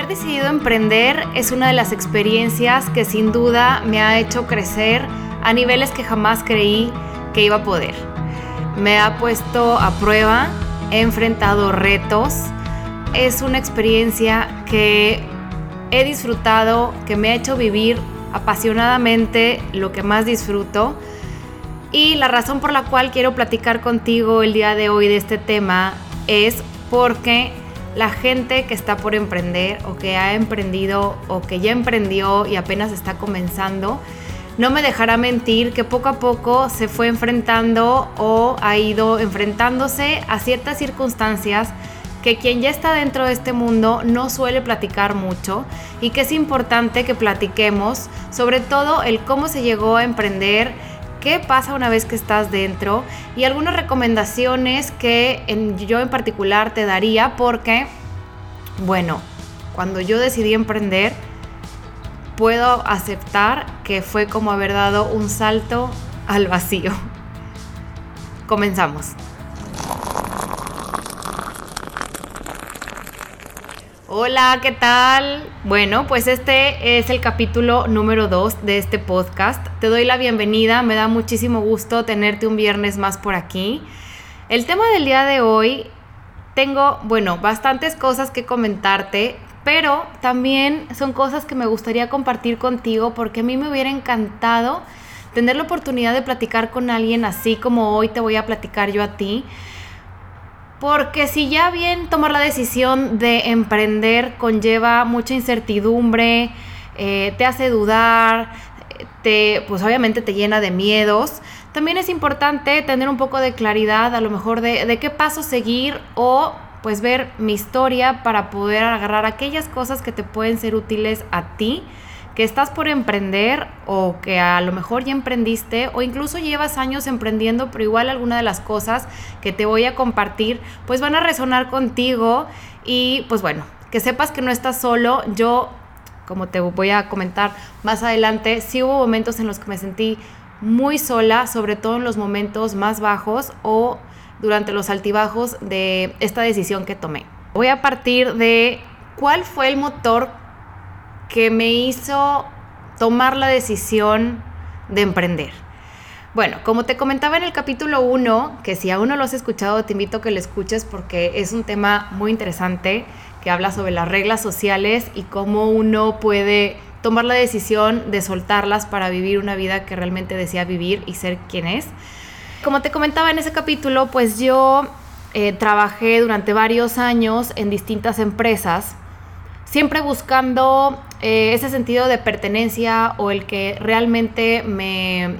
Haber decidido emprender es una de las experiencias que sin duda me ha hecho crecer a niveles que jamás creí que iba a poder. Me ha puesto a prueba, he enfrentado retos, es una experiencia que he disfrutado, que me ha hecho vivir apasionadamente lo que más disfruto. Y la razón por la cual quiero platicar contigo el día de hoy de este tema es porque la gente que está por emprender o que ha emprendido o que ya emprendió y apenas está comenzando, no me dejará mentir que poco a poco se fue enfrentando o ha ido enfrentándose a ciertas circunstancias que quien ya está dentro de este mundo no suele platicar mucho y que es importante que platiquemos sobre todo el cómo se llegó a emprender, qué pasa una vez que estás dentro y algunas recomendaciones que yo en particular te daría porque, bueno, cuando yo decidí emprender, puedo aceptar que fue como haber dado un salto al vacío. Comenzamos. Hola, ¿qué tal? Bueno, pues este es el capítulo número 2 de este podcast. Te doy la bienvenida, me da muchísimo gusto tenerte un viernes más por aquí. El tema del día de hoy, tengo, bueno, bastantes cosas que comentarte, pero también son cosas que me gustaría compartir contigo porque a mí me hubiera encantado tener la oportunidad de platicar con alguien así como hoy te voy a platicar yo a ti porque si ya bien tomar la decisión de emprender conlleva mucha incertidumbre, eh, te hace dudar, te, pues obviamente te llena de miedos, también es importante tener un poco de claridad a lo mejor de, de qué paso seguir o pues ver mi historia para poder agarrar aquellas cosas que te pueden ser útiles a ti que estás por emprender o que a lo mejor ya emprendiste o incluso llevas años emprendiendo, pero igual alguna de las cosas que te voy a compartir pues van a resonar contigo y pues bueno, que sepas que no estás solo. Yo, como te voy a comentar más adelante, sí hubo momentos en los que me sentí muy sola, sobre todo en los momentos más bajos o durante los altibajos de esta decisión que tomé. Voy a partir de cuál fue el motor que me hizo tomar la decisión de emprender. Bueno, como te comentaba en el capítulo 1, que si aún no lo has escuchado, te invito a que lo escuches porque es un tema muy interesante que habla sobre las reglas sociales y cómo uno puede tomar la decisión de soltarlas para vivir una vida que realmente desea vivir y ser quien es. Como te comentaba en ese capítulo, pues yo eh, trabajé durante varios años en distintas empresas siempre buscando eh, ese sentido de pertenencia o el que realmente me,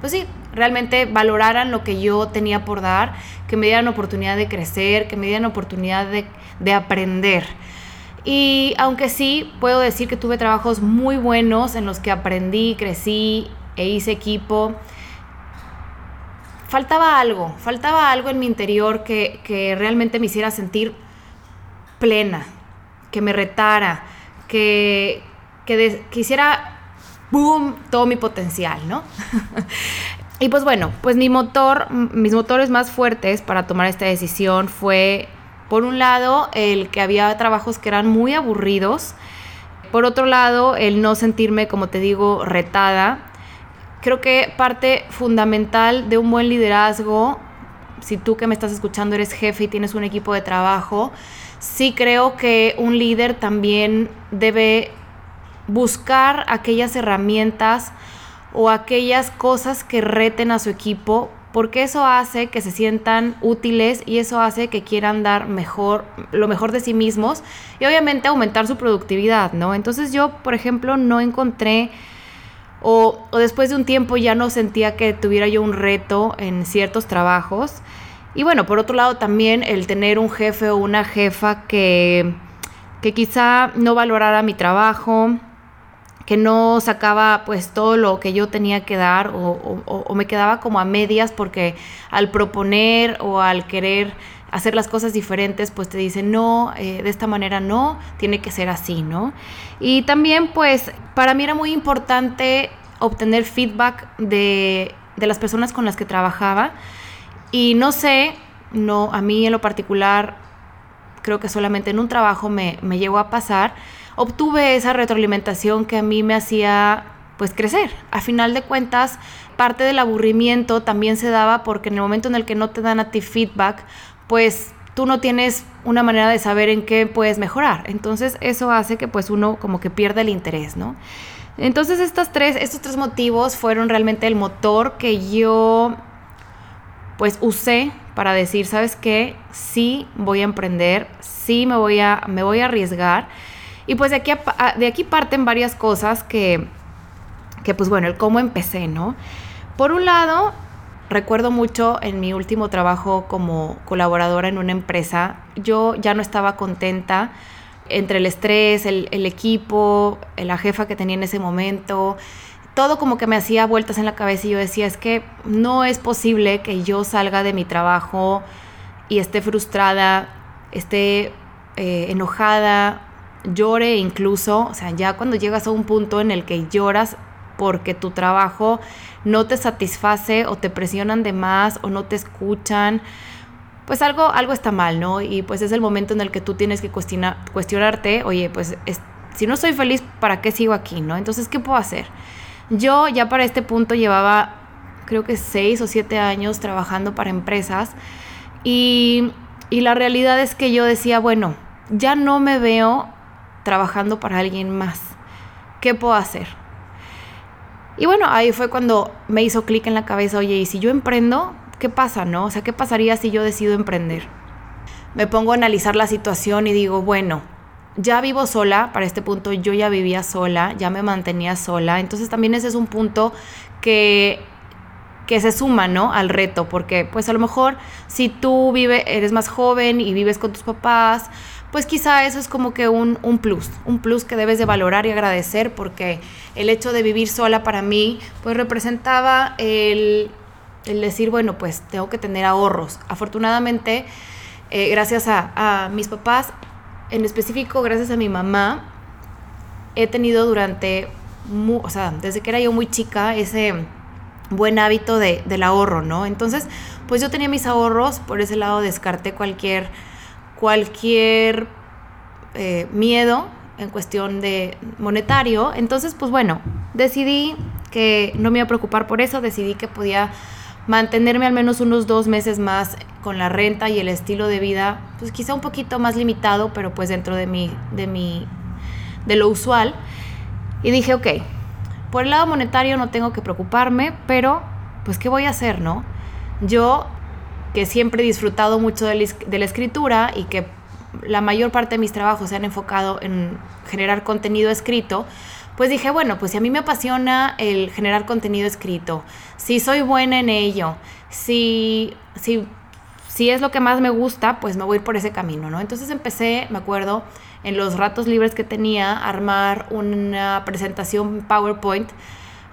pues sí, realmente valoraran lo que yo tenía por dar, que me dieran oportunidad de crecer, que me dieran oportunidad de, de aprender. Y aunque sí, puedo decir que tuve trabajos muy buenos en los que aprendí, crecí e hice equipo, faltaba algo, faltaba algo en mi interior que realmente me hiciera sentir plena, que me retara, que, que quisiera, boom, todo mi potencial, ¿no? y pues bueno, pues mi motor, mis motores más fuertes para tomar esta decisión fue, por un lado, el que había trabajos que eran muy aburridos, por otro lado, el no sentirme, como te digo, retada. Creo que parte fundamental de un buen liderazgo, si tú que me estás escuchando eres jefe y tienes un equipo de trabajo, sí creo que un líder también debe buscar aquellas herramientas o aquellas cosas que reten a su equipo porque eso hace que se sientan útiles y eso hace que quieran dar mejor lo mejor de sí mismos y obviamente aumentar su productividad, ¿no? Entonces yo, por ejemplo, no encontré o, o después de un tiempo ya no sentía que tuviera yo un reto en ciertos trabajos y bueno, por otro lado también el tener un jefe o una jefa que, que quizá no valorara mi trabajo, que no sacaba pues todo lo que yo tenía que dar o, me quedaba como a medias porque al proponer o al querer hacer las cosas diferentes pues te dice no, eh, de esta manera no, tiene que ser así, ¿no? Y también pues para mí era muy importante obtener feedback de, de las personas con las que trabajaba y no sé, no, a mí en lo particular, creo que solamente en un trabajo me, me llegó a pasar, obtuve esa retroalimentación que a mí me hacía pues crecer. A final de cuentas, parte del aburrimiento también se daba porque en el momento en el que no te dan a ti feedback, pues tú no tienes una manera de saber en qué puedes mejorar. Entonces eso hace que pues uno como que pierda el interés, ¿no? Entonces estas tres, estos tres motivos fueron realmente el motor que yo pues usé para decir, ¿sabes qué? Sí voy a emprender, sí me voy a, me voy a arriesgar. Y pues de aquí, de aquí parten varias cosas que, que pues bueno, el cómo empecé, ¿no? Por un lado, recuerdo mucho en mi último trabajo como colaboradora en una empresa, yo ya no estaba contenta entre el estrés, el, equipo, la jefa que tenía en ese momento, todo como que me hacía vueltas en la cabeza y yo decía, es que no es posible que yo salga de mi trabajo y esté frustrada, esté eh, enojada, llore incluso, o sea, ya cuando llegas a un punto en el que lloras porque tu trabajo no te satisface o te presionan de más o no te escuchan, pues algo, algo está mal, ¿no? Y pues es el momento en el que tú tienes que cuestionarte, oye, pues si no soy feliz, ¿para qué sigo aquí, no? Entonces, ¿qué puedo hacer? Yo ya para este punto llevaba, creo que seis o siete años trabajando para empresas y, y la realidad es que yo decía, bueno, ya no me veo trabajando para alguien más. ¿Qué puedo hacer? Y bueno, ahí fue cuando me hizo clic en la cabeza, oye, ¿y si yo emprendo? ¿Qué pasa, no? O sea, ¿qué pasaría si yo decido emprender? Me pongo a analizar la situación y digo, bueno, ya vivo sola, para este punto yo ya vivía sola, ya me mantenía sola, entonces también ese es un punto que que se suma, ¿no? Al reto, porque pues a lo mejor si tú vives, eres más joven y vives con tus papás, pues quizá eso es como que un, un, plus, un plus que debes de valorar y agradecer porque el hecho de vivir sola para mí pues representaba el, el decir, bueno, pues tengo que tener ahorros. Afortunadamente, eh, gracias a, a mis papás, en específico gracias a mi mamá, he tenido durante, o sea, desde que era yo muy chica, ese buen hábito de, del ahorro, ¿no? Entonces, pues yo tenía mis ahorros, por ese lado descarté cualquier cualquier eh, miedo en cuestión de monetario. Entonces, pues bueno, decidí que no me iba a preocupar por eso, decidí que podía mantenerme al menos unos dos meses más con la renta y el estilo de vida, pues quizá un poquito más limitado, pero pues dentro de mi, de mi, de lo usual. Y dije, ok, por el lado monetario no tengo que preocuparme, pero pues ¿qué voy a hacer, no? Yo que siempre he disfrutado mucho de la, escritura y que la mayor parte de mis trabajos se han enfocado en generar contenido escrito, pues dije, bueno, pues si a mí me apasiona el generar contenido escrito, si soy buena en ello, si, si, si es lo que más me gusta, pues me voy a ir por ese camino, ¿no? Entonces empecé, me acuerdo, en los ratos libres que tenía, a armar una presentación PowerPoint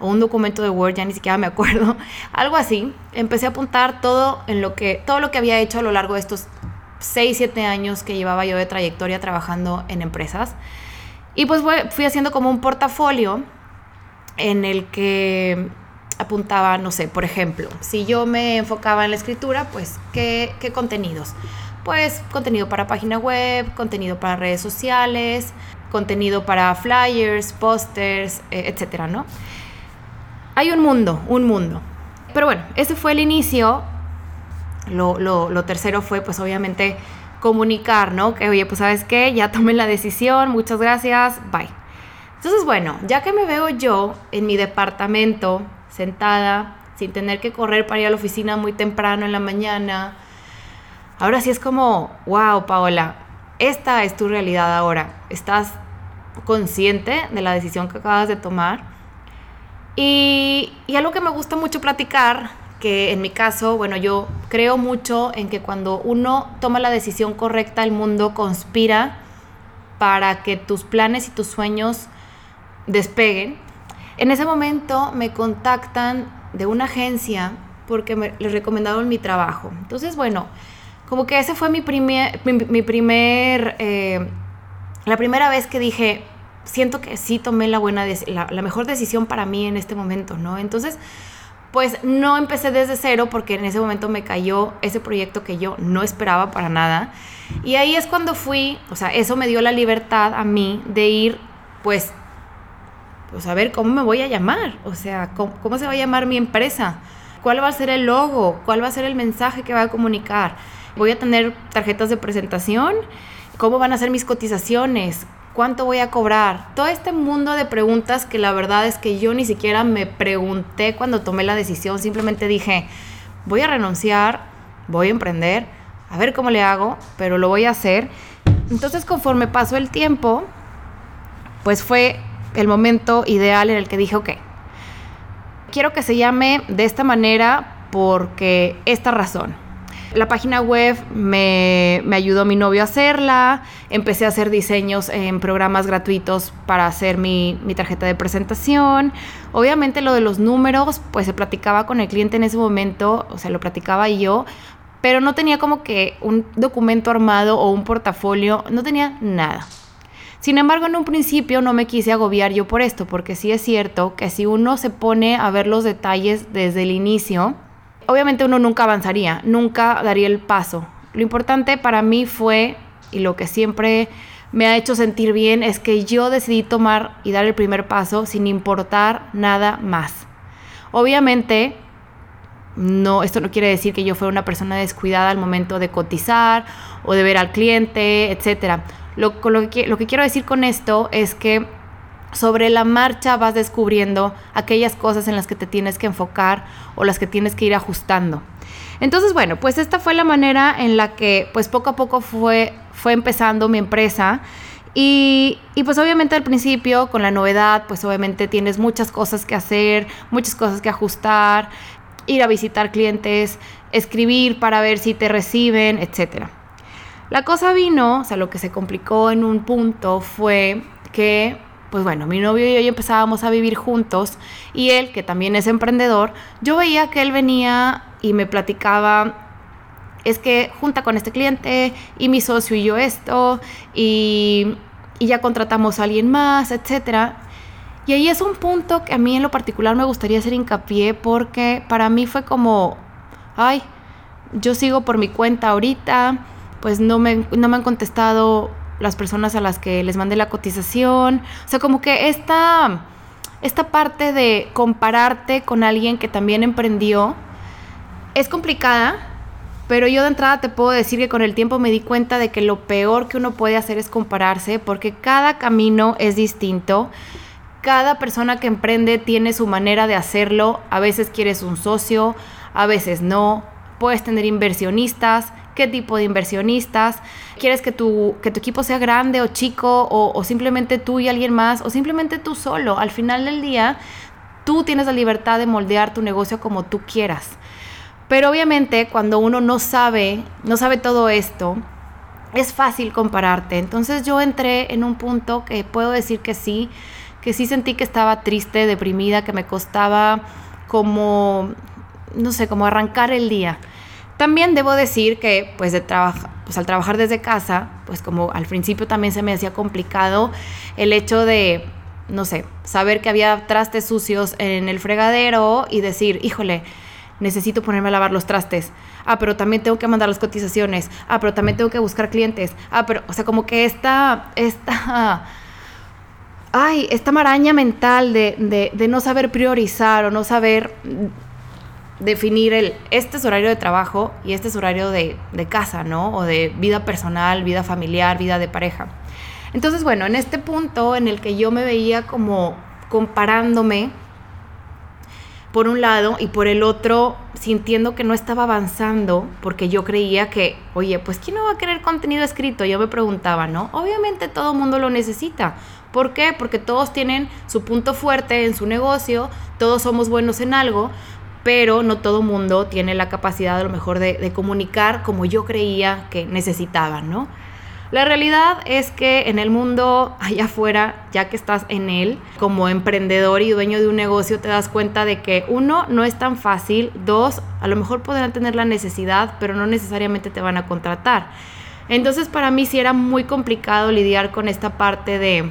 o un documento de Word, ya ni siquiera me acuerdo, algo así. Empecé a apuntar todo en lo que todo lo que había hecho a lo largo de estos 6, 7 años que llevaba yo de trayectoria trabajando en empresas. Y pues fui haciendo como un portafolio en el que apuntaba, no sé, por ejemplo, si yo me enfocaba en la escritura, pues, ¿qué, qué contenidos? Pues contenido para página web, contenido para redes sociales, contenido para flyers, pósters, eh, etcétera, ¿no? hay un mundo, un mundo. Pero bueno, ese fue el inicio. Lo, tercero fue, pues obviamente, comunicar, ¿no? Que, oye, pues sabes qué, ya tomé la decisión, muchas gracias, bye. Entonces, bueno, ya que me veo yo en mi departamento, sentada, sin tener que correr para ir a la oficina muy temprano en la mañana, ahora sí es como, wow, Paola, esta es tu realidad ahora. Estás consciente de la decisión que acabas de tomar y, algo que me gusta mucho platicar, que en mi caso, bueno, yo creo mucho en que cuando uno toma la decisión correcta, el mundo conspira para que tus planes y tus sueños despeguen. En ese momento me contactan de una agencia porque me, les recomendaron mi trabajo. Entonces, bueno, como que ese fue mi primer, mi, primer, eh, la primera vez que dije, siento que sí tomé la, buena la, la, mejor decisión para mí en este momento, ¿no? Entonces, pues no empecé desde cero porque en ese momento me cayó ese proyecto que yo no esperaba para nada. Y ahí es cuando fui, o sea, eso me dio la libertad a mí de ir, pues, pues a ver cómo me voy a llamar, o sea, cómo, cómo se va a llamar mi empresa, cuál va a ser el logo, cuál va a ser el mensaje que va a comunicar. Voy a tener tarjetas de presentación, cómo van a ser mis cotizaciones, cuánto voy a cobrar. Todo este mundo de preguntas que la verdad es que yo ni siquiera me pregunté cuando tomé la decisión, simplemente dije, voy a renunciar, voy a emprender, a ver cómo le hago, pero lo voy a hacer. Entonces conforme pasó el tiempo, pues fue el momento ideal en el que dije, ok, quiero que se llame de esta manera porque esta razón. La página web me, me, ayudó mi novio a hacerla, empecé a hacer diseños en programas gratuitos para hacer mi, mi, tarjeta de presentación. Obviamente lo de los números, pues se platicaba con el cliente en ese momento, o sea, lo platicaba yo, pero no tenía como que un documento armado o un portafolio, no tenía nada. Sin embargo, en un principio no me quise agobiar yo por esto, porque sí es cierto que si uno se pone a ver los detalles desde el inicio, obviamente uno nunca avanzaría, nunca daría el paso. Lo importante para mí fue, y lo que siempre me ha hecho sentir bien, es que yo decidí tomar y dar el primer paso sin importar nada más. Obviamente, no, esto no quiere decir que yo fuera una persona descuidada al momento de cotizar o de ver al cliente, etc. Lo, que quiero decir con esto es que sobre la marcha vas descubriendo aquellas cosas en las que te tienes que enfocar o las que tienes que ir ajustando. Entonces, bueno, pues esta fue la manera en la que pues poco a poco fue, fue empezando mi empresa. Y, y, pues obviamente al principio con la novedad, pues obviamente tienes muchas cosas que hacer, muchas cosas que ajustar, ir a visitar clientes, escribir para ver si te reciben, etc. La cosa vino, o sea, lo que se complicó en un punto fue que, pues bueno, mi novio y yo empezábamos a vivir juntos y él, que también es emprendedor, yo veía que él venía y me platicaba es que junta con este cliente y mi socio y yo esto y, y ya contratamos a alguien más, etcétera. Y ahí es un punto que a mí en lo particular me gustaría hacer hincapié porque para mí fue como, ay, yo sigo por mi cuenta ahorita, pues no me, no me han contestado las personas a las que les mandé la cotización. O sea, como que esta, esta parte de compararte con alguien que también emprendió es complicada, pero yo de entrada te puedo decir que con el tiempo me di cuenta de que lo peor que uno puede hacer es compararse porque cada camino es distinto cada persona que emprende tiene su manera de hacerlo. A veces quieres un socio, a veces no. Puedes tener inversionistas. ¿Qué tipo de inversionistas? ¿Quieres que tu, que tu equipo sea grande o chico o, simplemente tú y alguien más o simplemente tú solo? Al final del día, tú tienes la libertad de moldear tu negocio como tú quieras. Pero obviamente cuando uno no sabe, no sabe todo esto, es fácil compararte. Entonces yo entré en un punto que puedo decir que sí, que sí sentí que estaba triste, deprimida, que me costaba como, no sé, como arrancar el día. También debo decir que pues, de pues al trabajar desde casa, pues como al principio también se me hacía complicado el hecho de, no sé, saber que había trastes sucios en el fregadero y decir, híjole, necesito ponerme a lavar los trastes. Ah, pero también tengo que mandar las cotizaciones. Ah, pero también tengo que buscar clientes. Ah, pero, o sea, como que esta, esta ay, esta maraña mental de, no saber priorizar o no saber definir el, este es horario de trabajo y este es horario de, de casa, ¿no? O de vida personal, vida familiar, vida de pareja. Entonces, bueno, en este punto en el que yo me veía como comparándome por un lado y por el otro sintiendo que no estaba avanzando porque yo creía que, oye, pues ¿quién no va a querer contenido escrito? Yo me preguntaba, ¿no? Obviamente todo mundo lo necesita. ¿Por qué? Porque todos tienen su punto fuerte en su negocio, todos somos buenos en algo, pero no todo mundo tiene la capacidad a lo mejor de, comunicar como yo creía que necesitaban, ¿no? La realidad es que en el mundo allá afuera, ya que estás en él, como emprendedor y dueño de un negocio, te das cuenta de que uno, no es tan fácil, dos, a lo mejor podrán tener la necesidad, pero no necesariamente te van a contratar. Entonces para mí sí era muy complicado lidiar con esta parte de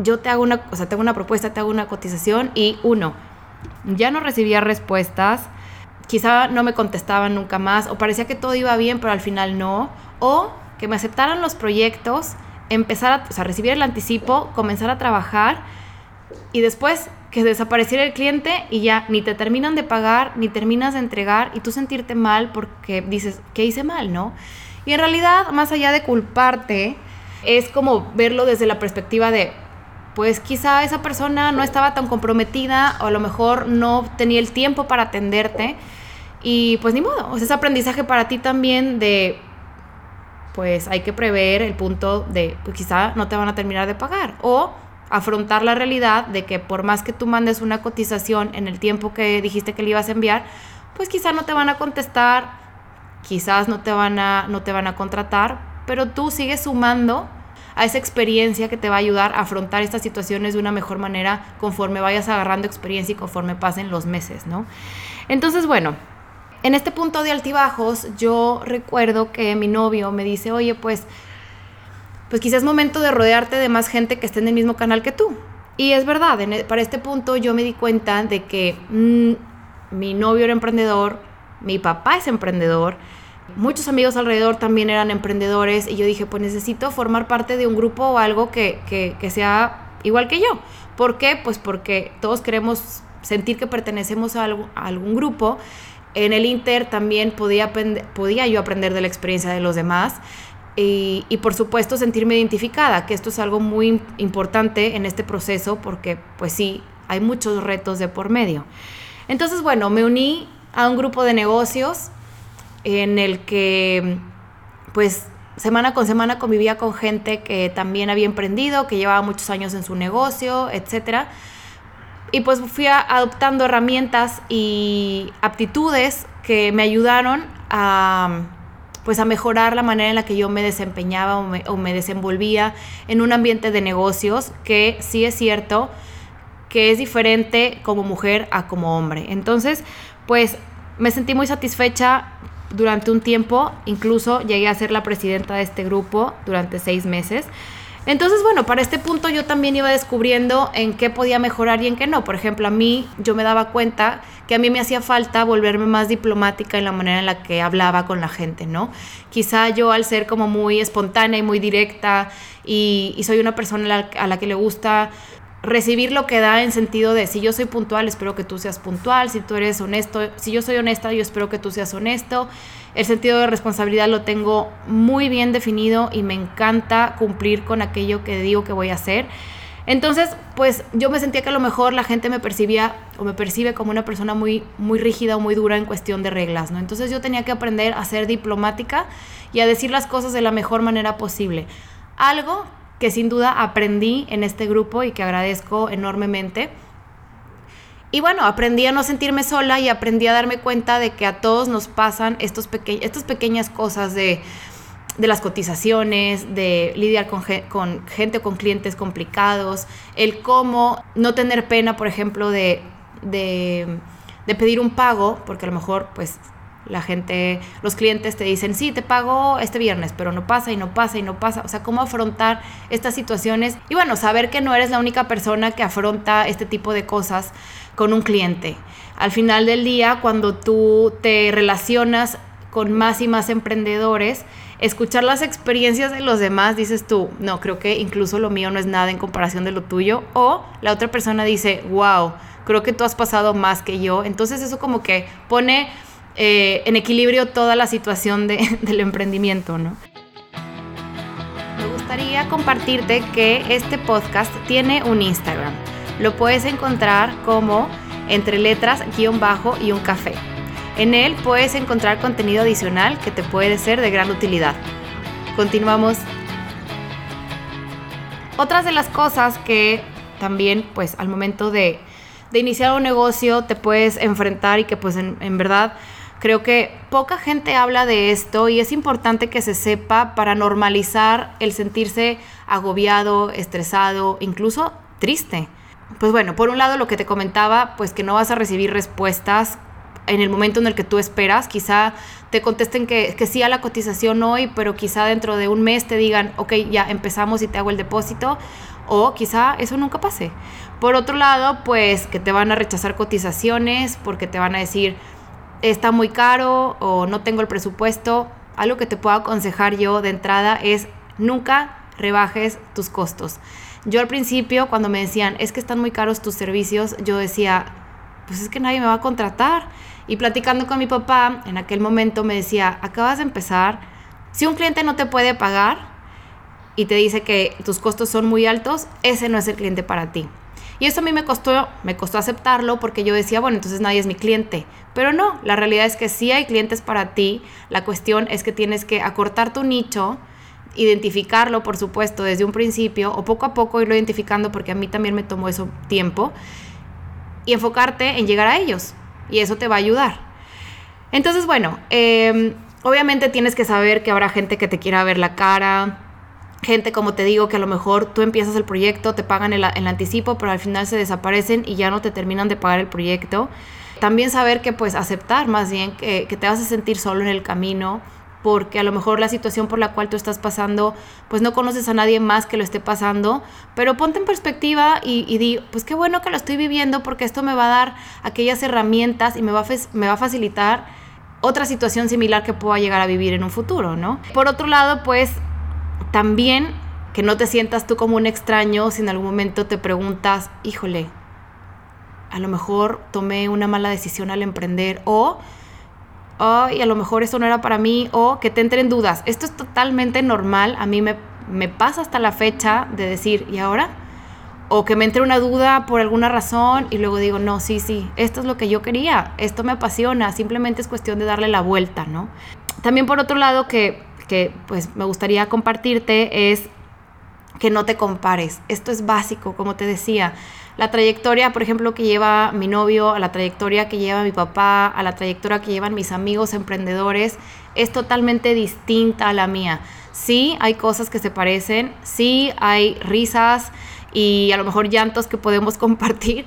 yo te hago una, o sea, tengo una propuesta, te hago una cotización y uno, ya no recibía respuestas, quizá no me contestaban nunca más o parecía que todo iba bien, pero al final no, o que me aceptaran los proyectos, empezar a, o sea, recibir el anticipo, comenzar a trabajar y después que desapareciera el cliente y ya ni te terminan de pagar, ni terminas de entregar y tú sentirte mal porque dices, ¿qué hice mal, no? Y en realidad, más allá de culparte, es como verlo desde la perspectiva de, pues quizá esa persona no estaba tan comprometida o a lo mejor no tenía el tiempo para atenderte y pues ni modo, o sea, es aprendizaje para ti también de, pues hay que prever el punto de, pues quizá no te van a terminar de pagar o afrontar la realidad de que por más que tú mandes una cotización en el tiempo que dijiste que le ibas a enviar, pues quizá no te van a contestar, quizás no te van a, no te van a contratar, pero tú sigues sumando a esa experiencia que te va a ayudar a afrontar estas situaciones de una mejor manera conforme vayas agarrando experiencia y conforme pasen los meses, ¿no? Entonces, bueno, en este punto de altibajos, yo recuerdo que mi novio me dice, oye, pues pues quizás es momento de rodearte de más gente que esté en el mismo canal que tú. Y es verdad, e, para este punto yo me di cuenta de que mm, mi novio era emprendedor, mi papá es emprendedor, muchos amigos alrededor también eran emprendedores y yo dije, pues necesito formar parte de un grupo o algo que, que, sea igual que yo. ¿Por qué? Pues porque todos queremos sentir que pertenecemos a, a algún grupo. En el Inter también podía, podía yo aprender de la experiencia de los demás y, por supuesto sentirme identificada, que esto es algo muy importante en este proceso porque pues sí, hay muchos retos de por medio. Entonces, bueno, me uní a un grupo de negocios en el que pues semana con semana convivía con gente que también había emprendido, que llevaba muchos años en su negocio, etc. Y pues fui adoptando herramientas y aptitudes que me ayudaron a pues a mejorar la manera en la que yo me desempeñaba o me, desenvolvía en un ambiente de negocios que sí es cierto que es diferente como mujer a como hombre. Entonces, pues me sentí muy satisfecha durante un tiempo, incluso llegué a ser la presidenta de este grupo durante seis meses. Entonces, bueno, para este punto yo también iba descubriendo en qué podía mejorar y en qué no. Por ejemplo, a mí yo me daba cuenta que a mí me hacía falta volverme más diplomática en la manera en la que hablaba con la gente, ¿no? Quizá yo al ser como muy espontánea y muy directa y, soy una persona a la que le gusta recibir lo que da en sentido de si yo soy puntual, espero que tú seas puntual, si tú eres honesto, si yo soy honesta, yo espero que tú seas honesto. El sentido de responsabilidad lo tengo muy bien definido y me encanta cumplir con aquello que digo que voy a hacer. Entonces, pues yo me sentía que a lo mejor la gente me percibía o me percibe como una persona muy, muy rígida o muy dura en cuestión de reglas, ¿no? Entonces yo tenía que aprender a ser diplomática y a decir las cosas de la mejor manera posible. Algo que sin duda aprendí en este grupo y que agradezco enormemente. Y bueno, aprendí a no sentirme sola y aprendí a darme cuenta de que a todos nos pasan estos estas pequeñas cosas de, de las cotizaciones, de lidiar con, con gente o con clientes complicados, el cómo no tener pena, por ejemplo, de, de, de pedir un pago, porque a lo mejor pues la gente, los clientes te dicen, sí, te pago este viernes, pero no pasa y no pasa y no pasa. O sea, cómo afrontar estas situaciones y bueno, saber que no eres la única persona que afronta este tipo de cosas con un cliente. Al final del día, cuando tú te relacionas con más y más emprendedores, escuchar las experiencias de los demás, dices tú, no, creo que incluso lo mío no es nada en comparación de lo tuyo. O la otra persona dice, wow, creo que tú has pasado más que yo. Entonces eso como que pone eh, en equilibrio toda la situación del emprendimiento, ¿no? Me gustaría compartirte que este podcast tiene un Instagram. Lo puedes encontrar como entre letras, guion bajo y un café. En él puedes encontrar contenido adicional que te puede ser de gran utilidad. Continuamos. Otras de las cosas que también, pues al momento de, iniciar un negocio te puedes enfrentar y que pues en verdad Creo que poca gente habla de esto y es importante que se sepa para normalizar el sentirse agobiado, estresado, incluso triste. Pues bueno, por un lado lo que te comentaba, pues que no vas a recibir respuestas en el momento en el que tú esperas. Quizá te contesten que, que, sí a la cotización hoy, pero quizá dentro de un mes te digan, ok, ya empezamos y te hago el depósito. O quizá eso nunca pase. Por otro lado, pues que te van a rechazar cotizaciones porque te van a decir, está muy caro o no tengo el presupuesto. algo que te puedo aconsejar yo de entrada es nunca rebajes tus costos. Yo al principio, cuando me decían, es que están muy caros tus servicios, yo decía, pues es que nadie me va a contratar. Y platicando con mi papá, en aquel momento me decía, acabas de empezar, si un cliente no te puede pagar y te dice que tus costos son muy altos, ese no es el cliente para ti. Y eso a mí me costó, me costó aceptarlo porque yo decía, bueno, entonces nadie es mi cliente. Pero no, la realidad es que sí hay clientes para ti. La cuestión es que tienes que acortar tu nicho, identificarlo, por supuesto, desde un principio o poco a poco irlo identificando porque a mí también me tomó eso tiempo y enfocarte en llegar a ellos y eso te va a ayudar. Entonces, bueno, em, obviamente tienes que saber que habrá gente que te quiera ver la cara, gente, como te digo, que a lo mejor tú empiezas el proyecto, te pagan el, anticipo, pero al final se desaparecen y ya no te terminan de pagar el proyecto. También saber que pues aceptar más bien que, te vas a sentir solo en el camino, porque a lo mejor la situación por la cual tú estás pasando, pues no conoces a nadie más que lo esté pasando, pero ponte en perspectiva y, di, pues qué bueno que lo estoy viviendo porque esto me va a dar aquellas herramientas y me va a facilitar otra situación similar que pueda llegar a vivir en un futuro, ¿no? Por otro lado, pues también que no te sientas tú como un extraño si en algún momento te preguntas, híjole, a lo mejor tomé una mala decisión al emprender o y a lo mejor esto no era para mí, o que te entren dudas. Esto es totalmente normal, a mí me, me pasa hasta la fecha de decir, ¿y ahora? O que me entre una duda por alguna razón y luego digo, no, sí, sí, esto es lo que yo quería, esto me apasiona, simplemente es cuestión de darle la vuelta, ¿no? También por otro lado que, pues me gustaría compartirte es que no te compares. Esto es básico, como te decía la trayectoria, por ejemplo, que lleva mi novio, a la trayectoria que lleva mi papá, a la trayectoria que llevan mis amigos emprendedores, es totalmente distinta a la mía. Sí, hay cosas que se parecen, sí, hay risas y a lo mejor llantos que podemos compartir,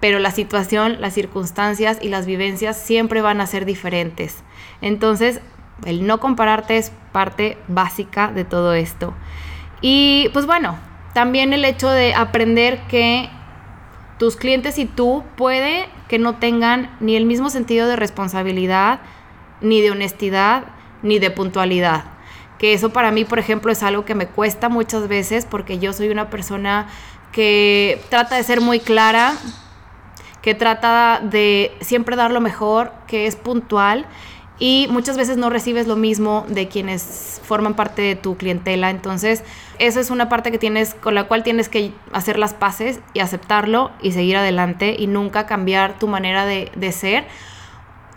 pero la situación, las circunstancias y las vivencias siempre van a ser diferentes. Entonces, el no compararte es parte básica de todo esto. Y pues bueno, también el hecho de aprender que tus clientes y tú puede que no tengan ni el mismo sentido de responsabilidad, ni de honestidad, ni de puntualidad. Que eso para mí, por ejemplo, es algo que me cuesta muchas veces porque yo soy una persona que trata de ser muy clara, que trata de siempre dar lo mejor, que es puntual y muchas veces no recibes lo mismo de quienes forman parte de tu clientela. Entonces, esa es una parte que tienes, con la cual tienes que hacer las paces y aceptarlo y seguir adelante y nunca cambiar tu manera de, ser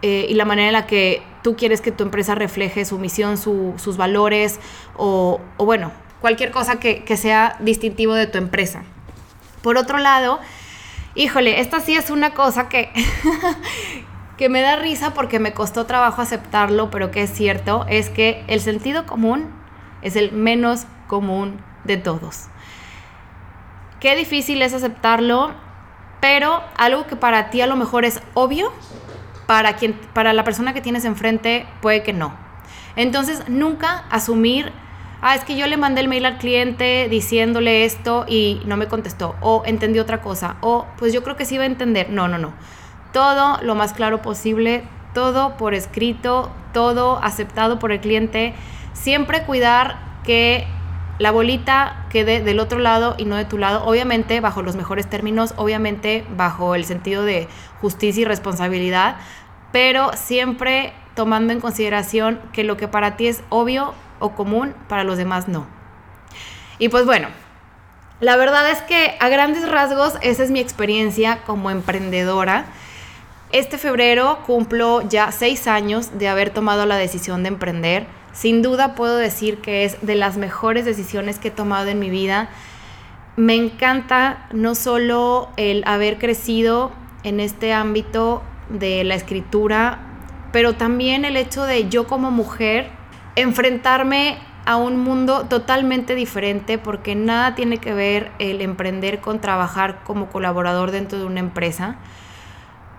eh, y la manera en la que tú quieres que tu empresa refleje su misión, sus valores o, bueno, cualquier cosa que, que sea distintivo de tu empresa. Por otro lado, híjole, esta sí es una cosa que, que me da risa porque me costó trabajo aceptarlo, pero que es cierto, es que el sentido común es el menos común de todos. Qué difícil es aceptarlo, pero algo que para ti a lo mejor es obvio, para, quien, para la persona que tienes enfrente puede que no. Entonces, nunca asumir, ah, es que yo le mandé el mail al cliente diciéndole esto y no me contestó, o entendí otra cosa, o pues yo creo que sí va a entender. No, no, no todo lo más claro posible, todo por escrito, todo aceptado por el cliente. Siempre cuidar que la bolita quede del otro lado y no de tu lado, obviamente bajo los mejores términos, obviamente bajo el sentido de justicia y responsabilidad, pero siempre tomando en consideración que lo que para ti es obvio o común, para los demás no. Y pues bueno, la verdad es que a grandes rasgos esa es mi experiencia como emprendedora. Este febrero cumplo ya seis años de haber tomado la decisión de emprender. Sin duda puedo decir que es de las mejores decisiones que he tomado en mi vida. Me encanta no solo el haber crecido en este ámbito de la escritura, pero también el hecho de yo como mujer enfrentarme a un mundo totalmente diferente porque nada tiene que ver el emprender con trabajar como colaborador dentro de una empresa.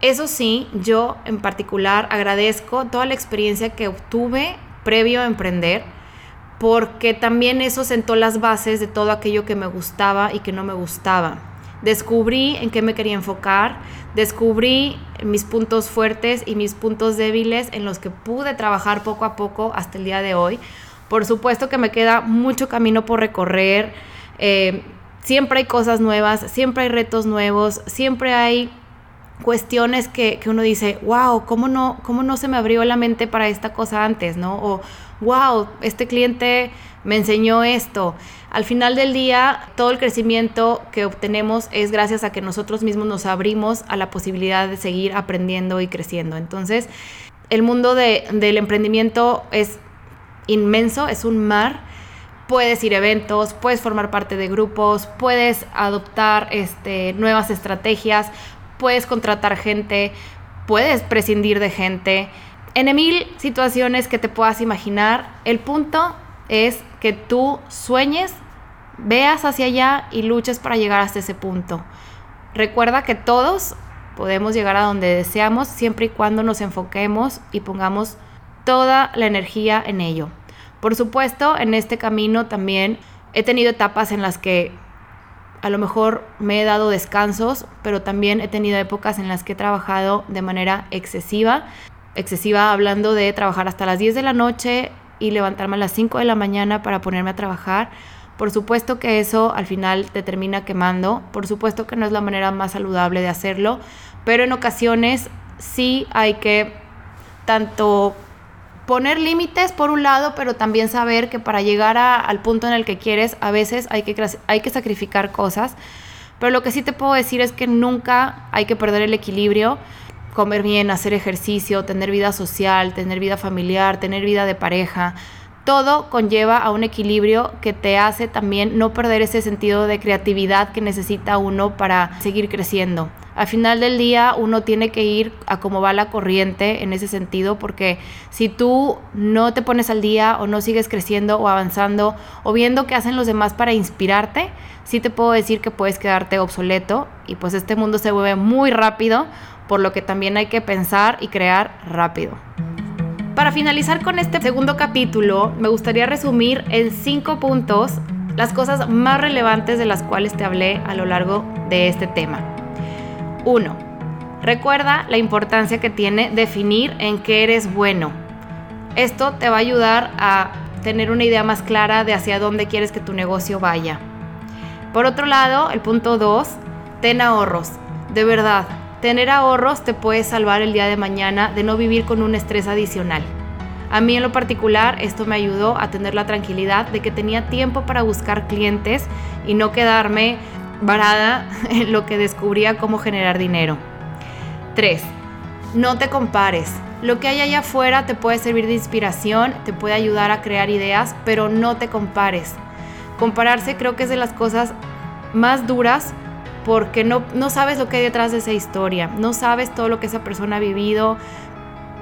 Eso sí, yo en particular agradezco toda la experiencia que obtuve previo a emprender, porque también eso sentó las bases de todo aquello que me gustaba y que no me gustaba. descubrí en qué me quería enfocar, descubrí mis puntos fuertes y mis puntos débiles en los que pude trabajar poco a poco hasta el día de hoy. Por supuesto que me queda mucho camino por recorrer. Eh, siempre hay cosas nuevas, siempre hay retos nuevos, siempre hay cuestiones que, uno dice, wow, ¿cómo no, ¿cómo no se me abrió la mente para esta cosa antes? ¿no? O, wow, este cliente me enseñó esto. Al final del día, todo el crecimiento que obtenemos es gracias a que nosotros mismos nos abrimos a la posibilidad de seguir aprendiendo y creciendo. Entonces, el mundo del emprendimiento es inmenso, es un mar. Puedes ir a eventos, puedes formar parte de grupos, puedes adoptar este, nuevas estrategias, puedes contratar gente, puedes prescindir de gente. En mil situaciones que te puedas imaginar, el punto es que tú sueñes, veas hacia allá y luches para llegar hasta ese punto. Recuerda que todos podemos llegar a donde deseamos siempre y cuando nos enfoquemos y pongamos toda la energía en ello. Por supuesto, en este camino también he tenido etapas en las que a lo mejor me he dado descansos, pero también he tenido épocas en las que he trabajado de manera excesiva. Excesiva hablando de trabajar hasta las 10 de la noche y levantarme a las 5 de la mañana para ponerme a trabajar. Por supuesto que eso al final te termina quemando, por supuesto que no es la manera más saludable de hacerlo, pero en ocasiones sí hay que tanto poner límites por un lado, pero también saber que para llegar al punto en el que quieres, a veces hay que, hay que sacrificar cosas. Pero lo que sí te puedo decir es que nunca hay que perder el equilibrio, comer bien, hacer ejercicio, tener vida social, tener vida familiar, tener vida de pareja. Todo conlleva a un equilibrio que te hace también no perder ese sentido de creatividad que necesita uno para seguir creciendo al final del día uno tiene que ir a cómo va la corriente en ese sentido, porque si tú no te pones al día o no sigues creciendo o avanzando o viendo qué hacen los demás para inspirarte, sí te puedo decir que puedes quedarte obsoleto y pues este mundo se mueve muy rápido, por lo que también hay que pensar y crear rápido. Para finalizar con este segundo capítulo, me gustaría resumir en cinco puntos las cosas más relevantes de las cuales te hablé a lo largo de este tema. 1. Recuerda la importancia que tiene definir en qué eres bueno. Esto te va a ayudar a tener una idea más clara de hacia dónde quieres que tu negocio vaya. Por otro lado, el punto 2, ten ahorros. De verdad, tener ahorros te puede salvar el día de mañana de no vivir con un estrés adicional. A mí en lo particular esto me ayudó a tener la tranquilidad de que tenía tiempo para buscar clientes y no quedarme varada en lo que descubría cómo generar dinero. 3. No te compares. Lo que hay allá afuera te puede servir de inspiración, te puede ayudar a crear ideas, pero no te compares. Compararse creo que es de las cosas más duras porque no, no sabes lo que hay detrás de esa historia, no sabes todo lo que esa persona ha vivido,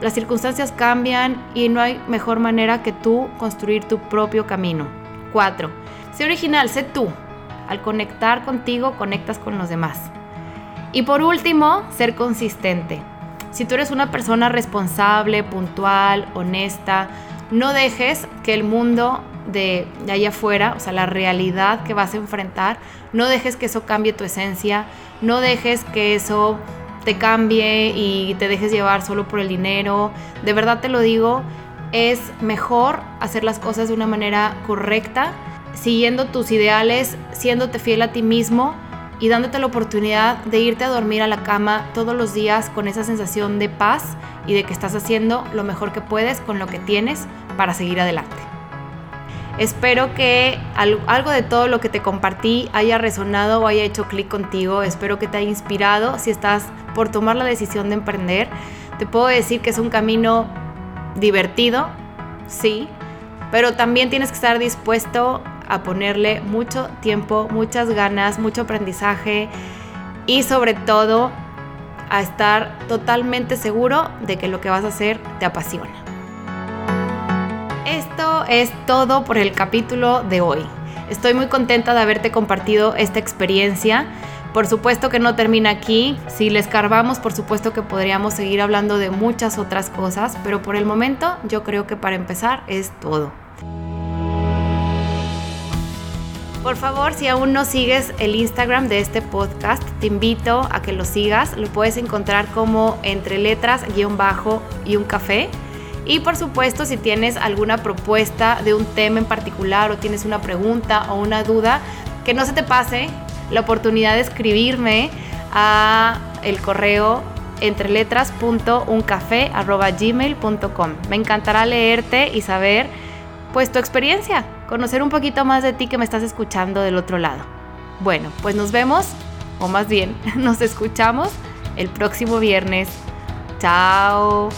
las circunstancias cambian y no hay mejor manera que tú construir tu propio camino. 4. Sé original, sé tú, al conectar contigo, conectas con los demás. Y por último, ser consistente. Si tú eres una persona responsable, puntual, honesta, no dejes que el mundo de, allá afuera, o sea, la realidad que vas a enfrentar, no dejes que eso cambie tu esencia, no dejes que eso te cambie y te dejes llevar solo por el dinero. De verdad te lo digo, es mejor hacer las cosas de una manera correcta siguiendo tus ideales, siéndote fiel a ti mismo y dándote la oportunidad de irte a dormir a la cama todos los días con esa sensación de paz y de que estás haciendo lo mejor que puedes con lo que tienes para seguir adelante. Espero que algo de todo lo que te compartí haya resonado o haya hecho clic contigo. Espero que te haya inspirado si estás por tomar la decisión de emprender. Te puedo decir que es un camino divertido, sí, pero también tienes que estar dispuesto a ponerle mucho tiempo, muchas ganas, mucho aprendizaje y sobre todo a estar totalmente seguro de que lo que vas a hacer te apasiona. Esto es todo por el capítulo de hoy. Estoy muy contenta de haberte compartido esta experiencia. Por supuesto que no termina aquí. Si le escarbamos, por supuesto que podríamos seguir hablando de muchas otras cosas, pero por el momento yo creo que para empezar es todo. Por favor, si aún no sigues el Instagram de este podcast, te invito a que lo sigas. Lo puedes encontrar como entre letras, guion bajo y un café. Y por supuesto, si tienes alguna propuesta de un tema en particular o tienes una pregunta o una duda, que no se te pase la oportunidad de escribirme a el correo entreletras.uncafé.gmail.com. Me encantará leerte y saber pues tu experiencia, conocer un poquito más de ti que me estás escuchando del otro lado. Bueno, pues nos vemos, o más bien, nos escuchamos el próximo viernes. Chao.